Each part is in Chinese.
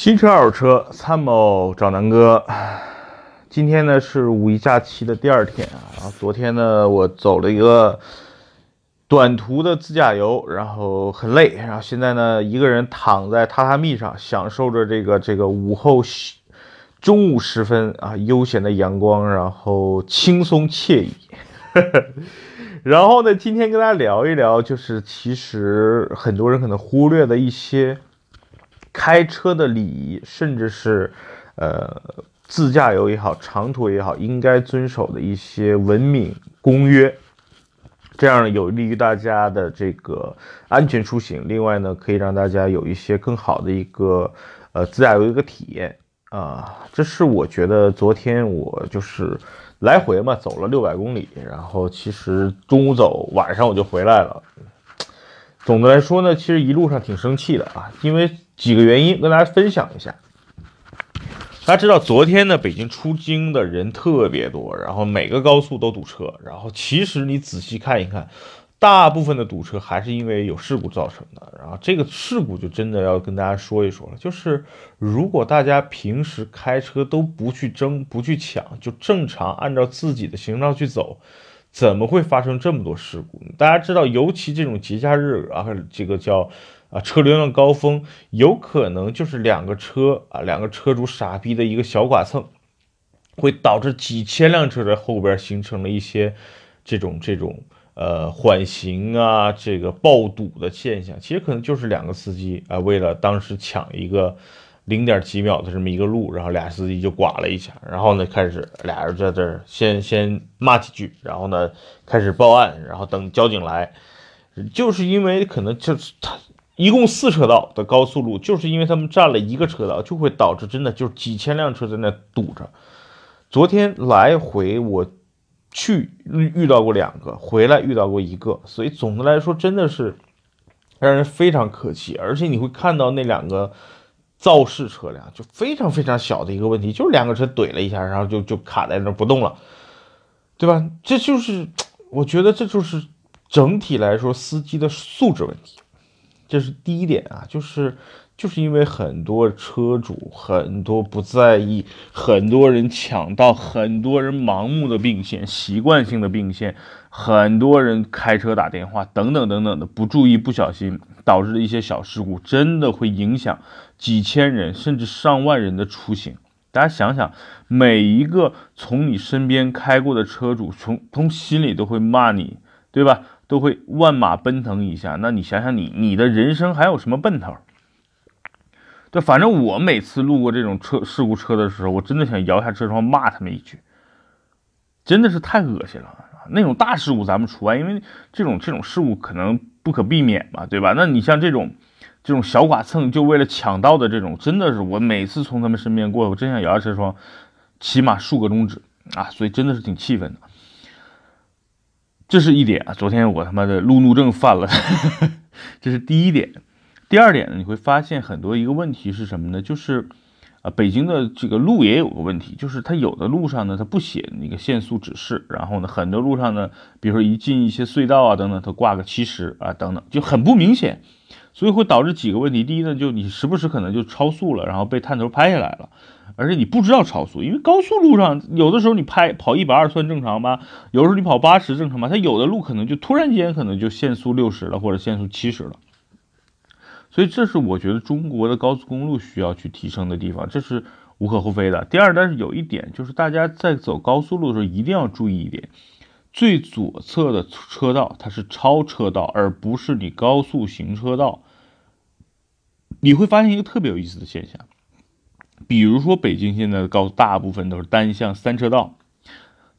新车二手车参谋找南哥。今天呢是五一假期的第二天啊，然后昨天呢我走了一个短途的自驾游，然后很累，然后现在呢一个人躺在榻榻米上，享受着这个这个午后中午时分啊悠闲的阳光，然后轻松惬意。然后呢，今天跟大家聊一聊，就是其实很多人可能忽略的一些。开车的礼仪，甚至是，呃，自驾游也好，长途也好，应该遵守的一些文明公约，这样有利于大家的这个安全出行。另外呢，可以让大家有一些更好的一个呃自驾游一个体验啊。这是我觉得昨天我就是来回嘛，走了六百公里，然后其实中午走，晚上我就回来了。总的来说呢，其实一路上挺生气的啊，因为几个原因跟大家分享一下。大家知道，昨天呢，北京出京的人特别多，然后每个高速都堵车，然后其实你仔细看一看，大部分的堵车还是因为有事故造成的。然后这个事故就真的要跟大家说一说了，就是如果大家平时开车都不去争、不去抢，就正常按照自己的行道去走。怎么会发生这么多事故？大家知道，尤其这种节假日啊，这个叫啊车流量高峰，有可能就是两个车啊，两个车主傻逼的一个小剐蹭，会导致几千辆车在后边形成了一些这种这种呃缓行啊，这个爆堵的现象。其实可能就是两个司机啊，为了当时抢一个。零点几秒的这么一个路，然后俩司机就剐了一下，然后呢开始俩人在这儿先先骂几句，然后呢开始报案，然后等交警来，就是因为可能就是他一共四车道的高速路，就是因为他们占了一个车道，就会导致真的就是几千辆车在那堵着。昨天来回我去遇遇到过两个，回来遇到过一个，所以总的来说真的是让人非常可气，而且你会看到那两个。肇事车辆就非常非常小的一个问题，就是两个车怼了一下，然后就就卡在那不动了，对吧？这就是我觉得这就是整体来说司机的素质问题，这是第一点啊，就是就是因为很多车主很多不在意，很多人抢道，很多人盲目的并线，习惯性的并线，很多人开车打电话等等等等的不注意不小心导致的一些小事故，真的会影响。几千人甚至上万人的出行，大家想想，每一个从你身边开过的车主，从从心里都会骂你，对吧？都会万马奔腾一下。那你想想，你你的人生还有什么奔头？对，反正我每次路过这种车事故车的时候，我真的想摇下车窗骂他们一句，真的是太恶心了。那种大事故咱们除外，因为这种这种事故可能不可避免嘛，对吧？那你像这种。这种小剐蹭就为了抢道的这种，真的是我每次从他们身边过，我真想摇下车窗，起码竖个中指啊！所以真的是挺气愤的。这是一点啊，昨天我他妈的路怒症犯了，这是第一点。第二点呢，你会发现很多一个问题是什么呢？就是啊，北京的这个路也有个问题，就是它有的路上呢，它不写那个限速指示，然后呢，很多路上呢，比如说一进一些隧道啊等等，它挂个七十啊等等，就很不明显。所以会导致几个问题，第一呢，就你时不时可能就超速了，然后被探头拍下来了，而且你不知道超速，因为高速路上有的时候你拍跑一百二算正常吧，有时候你跑八十正常吧，它有的路可能就突然间可能就限速六十了或者限速七十了，所以这是我觉得中国的高速公路需要去提升的地方，这是无可厚非的。第二，但是有一点就是大家在走高速路的时候一定要注意一点。最左侧的车道，它是超车道，而不是你高速行车道。你会发现一个特别有意思的现象，比如说北京现在的高速大部分都是单向三车道，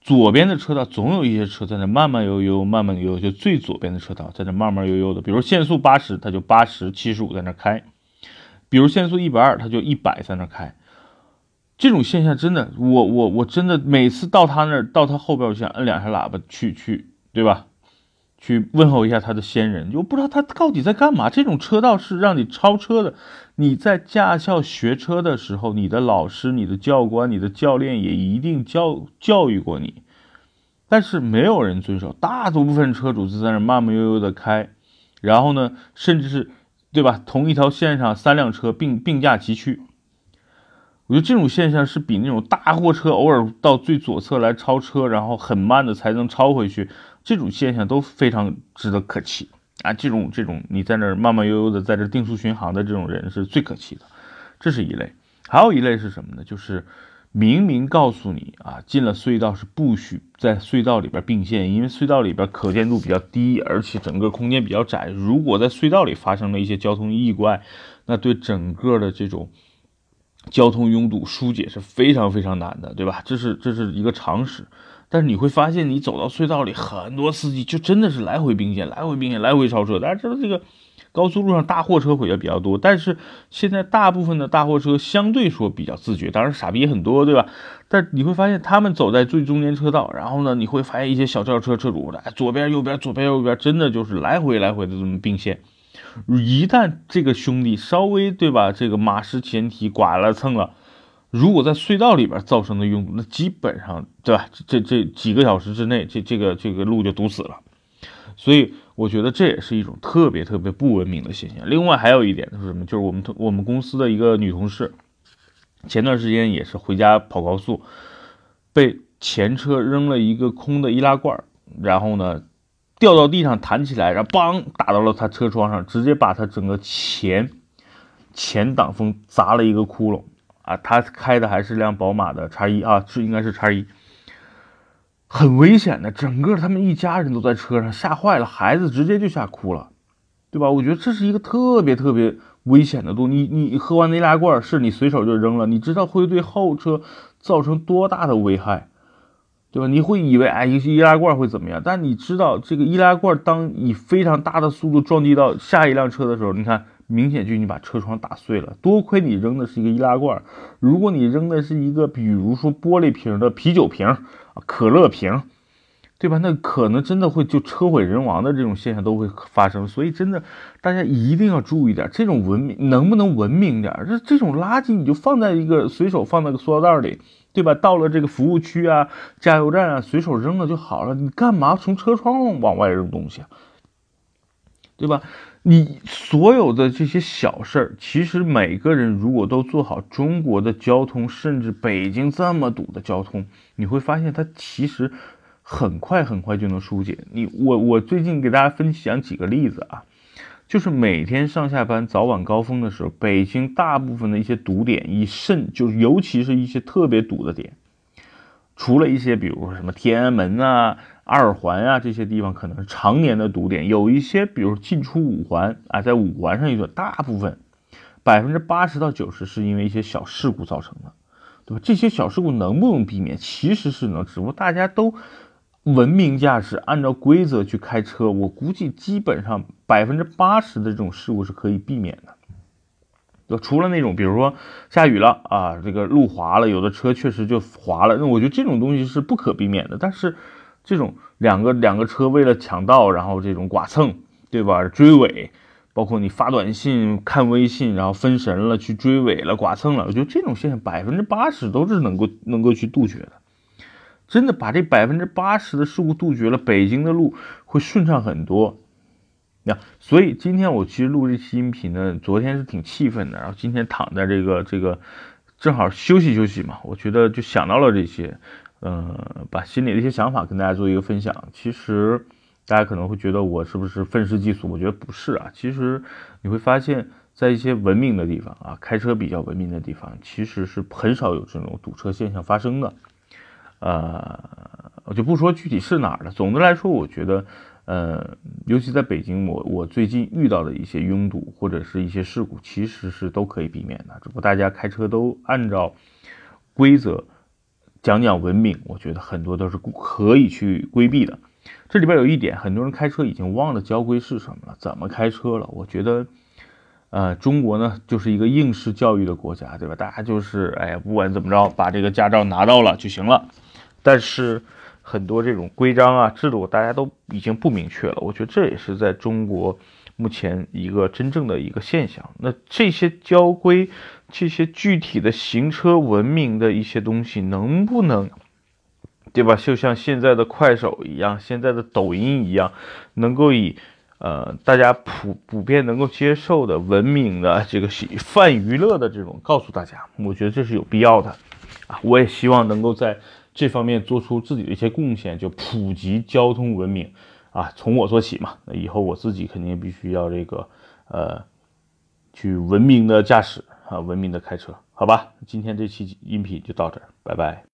左边的车道总有一些车在那慢慢悠悠、慢慢悠悠，就最左边的车道在那慢慢悠悠的。比如限速八十，它就八十、七十五在那开；比如限速一百二，它就一百在那开。这种现象真的，我我我真的每次到他那儿，到他后边，我想摁两下喇叭去去，对吧？去问候一下他的先人，就不知道他到底在干嘛。这种车道是让你超车的。你在驾校学车的时候，你的老师、你的教官、你的教练也一定教教育过你，但是没有人遵守。大多部分车主就在那慢慢悠悠的开，然后呢，甚至是，对吧？同一条线上三辆车并并驾齐驱。我觉得这种现象是比那种大货车偶尔到最左侧来超车，然后很慢的才能超回去，这种现象都非常值得可气啊！这种这种你在那儿慢慢悠悠的在这定速巡航的这种人是最可气的，这是一类。还有一类是什么呢？就是明明告诉你啊，进了隧道是不许在隧道里边并线，因为隧道里边可见度比较低，而且整个空间比较窄。如果在隧道里发生了一些交通意外，那对整个的这种交通拥堵疏解是非常非常难的，对吧？这是这是一个常识。但是你会发现，你走到隧道里，很多司机就真的是来回并线，来回并线，来回超车。大家知道这个。高速路上大货车毁的比较多，但是现在大部分的大货车相对说比较自觉，当然傻逼很多，对吧？但你会发现他们走在最中间车道，然后呢，你会发现一些小轿车车主的左边右边左边右边真的就是来回来回的这么并线。一旦这个兄弟稍微对吧，这个马失前蹄剐了蹭了，如果在隧道里边造成的拥堵，那基本上对吧？这这几个小时之内，这这个这个路就堵死了。所以我觉得这也是一种特别特别不文明的现象。另外还有一点是什么？就是我们同我们公司的一个女同事，前段时间也是回家跑高速，被前车扔了一个空的易拉罐，然后呢掉到地上弹起来，然后梆打到了她车窗上，直接把她整个前前挡风砸了一个窟窿啊！他开的还是辆宝马的叉一啊，是应该是叉一。很危险的，整个他们一家人都在车上，吓坏了，孩子直接就吓哭了，对吧？我觉得这是一个特别特别危险的东西。你你喝完那易拉罐，是你随手就扔了，你知道会对后车造成多大的危害，对吧？你会以为哎，一易拉罐会怎么样？但你知道这个易拉罐当以非常大的速度撞击到下一辆车的时候，你看。明显就你把车窗打碎了，多亏你扔的是一个易拉罐，如果你扔的是一个，比如说玻璃瓶的啤酒瓶啊、可乐瓶，对吧？那可能真的会就车毁人亡的这种现象都会发生。所以真的，大家一定要注意点，这种文明能不能文明点？这这种垃圾你就放在一个随手放在个塑料袋里，对吧？到了这个服务区啊、加油站啊，随手扔了就好了。你干嘛从车窗往外扔东西啊？对吧？你所有的这些小事儿，其实每个人如果都做好中国的交通，甚至北京这么堵的交通，你会发现它其实很快很快就能疏解。你我我最近给大家分享几个例子啊，就是每天上下班早晚高峰的时候，北京大部分的一些堵点，以甚就是尤其是一些特别堵的点，除了一些比如什么天安门啊。二环啊，这些地方可能是常年的堵点，有一些，比如进出五环啊，在五环上一段，大部分百分之八十到九十是因为一些小事故造成的，对吧？这些小事故能不能避免？其实是能，只不过大家都文明驾驶，按照规则去开车，我估计基本上百分之八十的这种事故是可以避免的，就？除了那种，比如说下雨了啊，这个路滑了，有的车确实就滑了，那我觉得这种东西是不可避免的，但是。这种两个两个车为了抢道，然后这种剐蹭，对吧？追尾，包括你发短信、看微信，然后分神了去追尾了、剐蹭了，我觉得这种现象百分之八十都是能够能够去杜绝的。真的把这百分之八十的事故杜绝了，北京的路会顺畅很多。那所以今天我其实录这期音频呢，昨天是挺气愤的，然后今天躺在这个这个正好休息休息嘛，我觉得就想到了这些。呃，把心里的一些想法跟大家做一个分享。其实，大家可能会觉得我是不是愤世嫉俗？我觉得不是啊。其实你会发现，在一些文明的地方啊，开车比较文明的地方，其实是很少有这种堵车现象发生的。呃，我就不说具体是哪儿了。总的来说，我觉得，呃，尤其在北京，我我最近遇到的一些拥堵或者是一些事故，其实是都可以避免的。只不过大家开车都按照规则。讲讲文明，我觉得很多都是可以去规避的。这里边有一点，很多人开车已经忘了交规是什么了，怎么开车了。我觉得，呃，中国呢就是一个应试教育的国家，对吧？大家就是，哎呀，不管怎么着，把这个驾照拿到了就行了。但是很多这种规章啊、制度，大家都已经不明确了。我觉得这也是在中国。目前一个真正的一个现象，那这些交规、这些具体的行车文明的一些东西，能不能，对吧？就像现在的快手一样，现在的抖音一样，能够以呃，大家普普遍能够接受的文明的这个泛娱乐的这种告诉大家，我觉得这是有必要的啊。我也希望能够在这方面做出自己的一些贡献，就普及交通文明啊，从我做起嘛。那以后我自己肯定必须要这个呃，去文明的驾驶啊，文明的开车，好吧？今天这期音频就到这儿，拜拜。